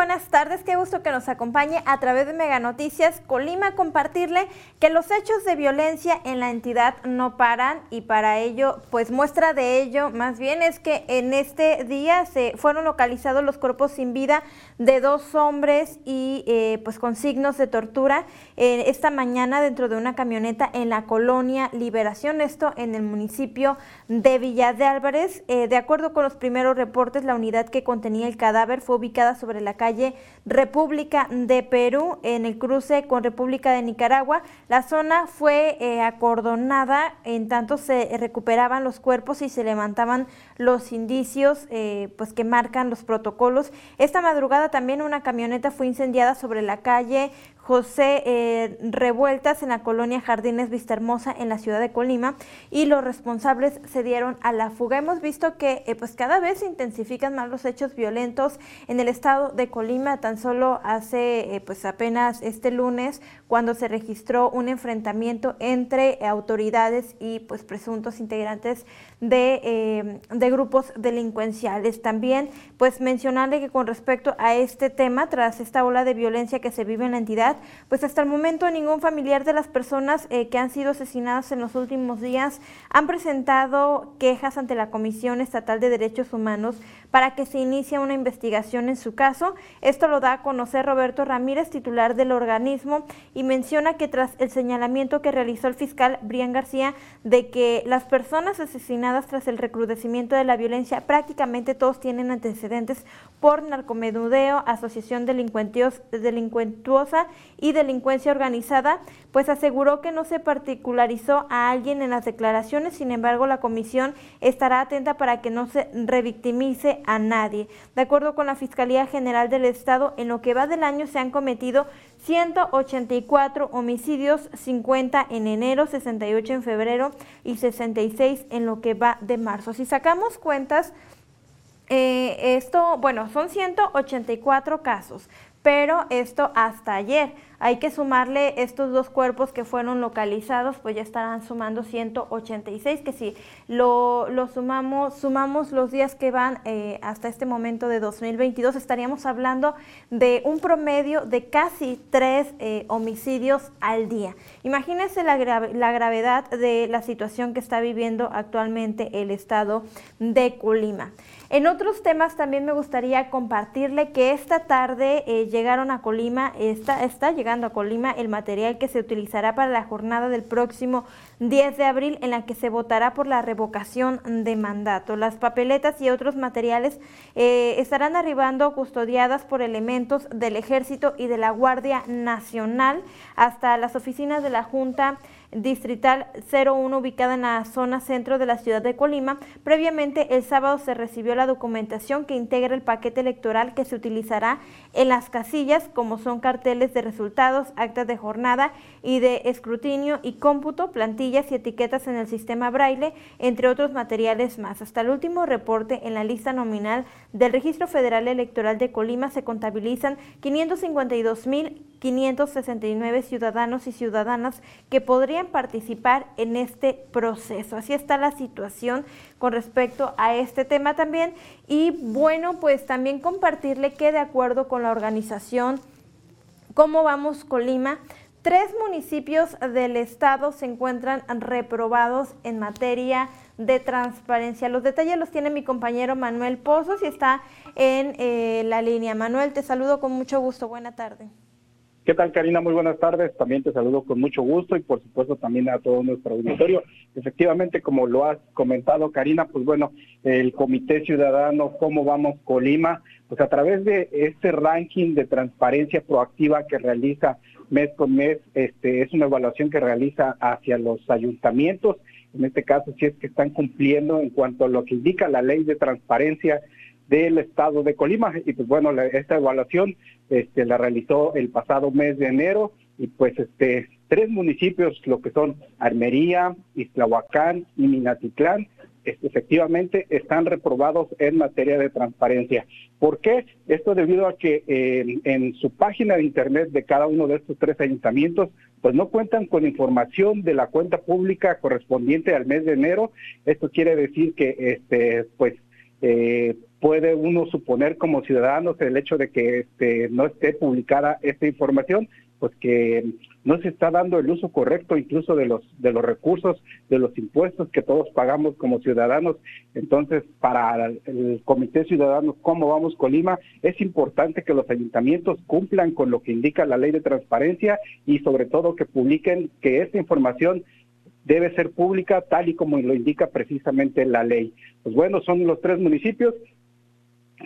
Buenas tardes, qué gusto que nos acompañe a través de Mega Noticias Colima, compartirle que los hechos de violencia en la entidad no paran y para ello, pues muestra de ello más bien es que en este día se fueron localizados los cuerpos sin vida de dos hombres y eh, pues con signos de tortura eh, esta mañana dentro de una camioneta en la colonia Liberación, esto en el municipio de Villa de Álvarez. Eh, de acuerdo con los primeros reportes, la unidad que contenía el cadáver fue ubicada sobre la calle República de Perú, en el cruce con República de Nicaragua. La zona fue eh, acordonada, en tanto se recuperaban los cuerpos y se levantaban los indicios eh, pues que marcan los protocolos. Esta madrugada también una camioneta fue incendiada sobre la calle José eh, Revueltas en la colonia Jardines Vista Hermosa en la ciudad de Colima y los responsables se dieron a la fuga. Hemos visto que eh, pues cada vez se intensifican más los hechos violentos en el estado de Colima. Tan solo hace eh, pues apenas este lunes cuando se registró un enfrentamiento entre autoridades y pues presuntos integrantes de grupos delincuenciales. También pues mencionarle que con respecto a este tema, tras esta ola de violencia que se vive en la entidad, pues hasta el momento ningún familiar de las personas eh, que han sido asesinadas en los últimos días han presentado quejas ante la Comisión Estatal de Derechos Humanos para que se inicie una investigación en su caso. Esto lo da a conocer Roberto Ramírez, titular del organismo, y menciona que tras el señalamiento que realizó el fiscal Brian García de que las personas asesinadas tras el recrudecimiento de la violencia prácticamente todos tienen antecedentes por narcomenudeo, asociación delincuentuosa y delincuencia organizada, pues aseguró que no se particularizó a alguien en las declaraciones, sin embargo la comisión estará atenta para que no se revictimice a nadie. De acuerdo con la Fiscalía General del Estado, en lo que va del año se han cometido 184 homicidios, 50 en enero, 68 en febrero y 66 en lo que va de marzo. Si sacamos cuentas, eh, esto, bueno, son 184 casos, pero esto hasta ayer. Hay que sumarle estos dos cuerpos que fueron localizados, pues ya estarán sumando 186, que si lo, sumamos, sumamos los días que van eh, hasta este momento de 2022, estaríamos hablando de un promedio de casi tres eh, homicidios al día. Imagínense la, la gravedad de la situación que está viviendo actualmente el estado de Colima. En otros temas también me gustaría compartirle que esta tarde eh, llegaron a Colima, está, está llegando a Colima el material que se utilizará para la jornada del próximo 10 de abril en la que se votará por la revocación de mandato. Las papeletas y otros materiales eh, estarán arribando custodiadas por elementos del Ejército y de la Guardia Nacional hasta las oficinas de la Junta Distrital 01 ubicada en la zona centro de la ciudad de Colima. Previamente el sábado se recibió la documentación que integra el paquete electoral que se utilizará en las casillas como son carteles de resultados, actas de jornada y de escrutinio y cómputo, plantillas y etiquetas en el sistema braille, entre otros materiales más. Hasta el último reporte en la lista nominal del Registro Federal Electoral de Colima se contabilizan 552.569 ciudadanos y ciudadanas que podrían participar en este proceso. Así está la situación con respecto a este tema también. Y bueno, pues también compartirle que de acuerdo con la organización Cómo vamos Colima, tres municipios del estado se encuentran reprobados en materia de transparencia. Los detalles los tiene mi compañero Manuel Pozos y está en eh, la línea. Manuel, te saludo con mucho gusto. Buena tarde. ¿Qué tal, Karina? Muy buenas tardes. También te saludo con mucho gusto y, por supuesto, también a todo nuestro auditorio. Efectivamente, como lo has comentado, Karina, pues bueno, el Comité Ciudadano ¿Cómo Vamos Colima? Pues a través de este ranking de transparencia proactiva que realiza mes con mes, este, es una evaluación que realiza hacia los ayuntamientos. En este caso, si es que están cumpliendo en cuanto a lo que indica la ley de transparencia del estado de Colima. Y pues bueno, esta evaluación este, la realizó el pasado mes de enero y pues este tres municipios, lo que son Armería, Iztlahuacán y Minatitlán, efectivamente están reprobados en materia de transparencia. ¿Por qué? Esto debido a que en su página de internet de cada uno de estos tres ayuntamientos, pues no cuentan con información de la cuenta pública correspondiente al mes de enero. Esto quiere decir que, este, pues, eh, puede uno suponer como ciudadanos el hecho de que este, no esté publicada esta información, pues que no se está dando el uso correcto incluso de los de los recursos, de los impuestos que todos pagamos como ciudadanos. Entonces, para el Comité Ciudadano Cómo Vamos Colima, es importante que los ayuntamientos cumplan con lo que indica la ley de transparencia y sobre todo que publiquen que esta información debe ser pública tal y como lo indica precisamente la ley. Pues bueno, son los tres municipios.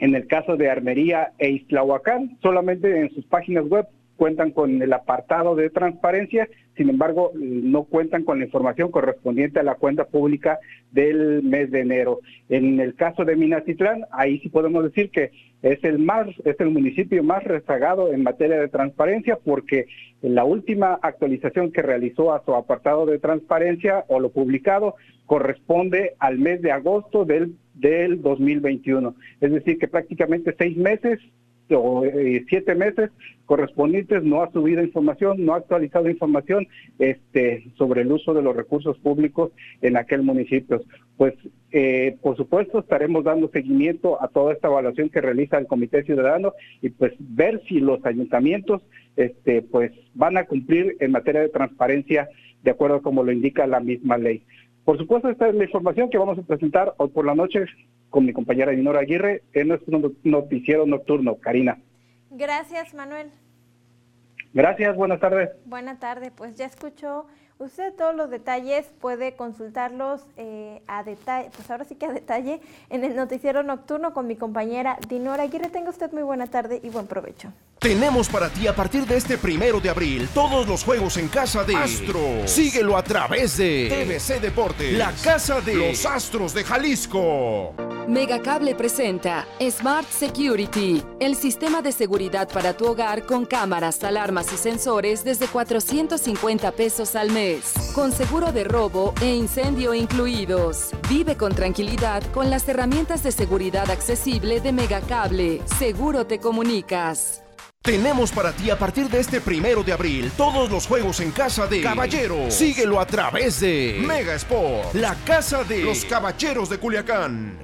En el caso de Armería e Islahuacán, solamente en sus páginas web cuentan con el apartado de transparencia, sin embargo, no cuentan con la información correspondiente a la cuenta pública del mes de enero. En el caso de Minatitlán, ahí sí podemos decir que es el más, es el municipio más rezagado en materia de transparencia, porque la última actualización que realizó a su apartado de transparencia o lo publicado corresponde al mes de agosto del, del 2021. Es decir, que prácticamente seis meses o eh, siete meses correspondientes no ha subido información, no ha actualizado información este, sobre el uso de los recursos públicos en aquel municipio. Pues, eh, por supuesto, estaremos dando seguimiento a toda esta evaluación que realiza el Comité Ciudadano y pues ver si los ayuntamientos este, pues, van a cumplir en materia de transparencia de acuerdo como lo indica la misma ley. Por supuesto, esta es la información que vamos a presentar hoy por la noche con mi compañera Dinora Aguirre en nuestro noticiero nocturno. Karina. Gracias, Manuel. Gracias, buenas tardes. Buenas tardes, pues ya escuchó usted todos los detalles, puede consultarlos eh, a detalle, pues ahora sí que a detalle en el noticiero nocturno con mi compañera Dinora Aguirre. Tenga usted muy buena tarde y buen provecho. Tenemos para ti a partir de este primero de abril todos los juegos en casa de Astro. Síguelo a través de TVC Deportes, la casa de los Astros de Jalisco. Megacable presenta Smart Security, el sistema de seguridad para tu hogar con cámaras, alarmas y sensores desde 450 pesos al mes, con seguro de robo e incendio incluidos. Vive con tranquilidad con las herramientas de seguridad accesible de Megacable. Seguro te comunicas. Tenemos para ti a partir de este primero de abril todos los juegos en casa de Caballero. Síguelo a través de Mega Sport, la casa de los caballeros de Culiacán.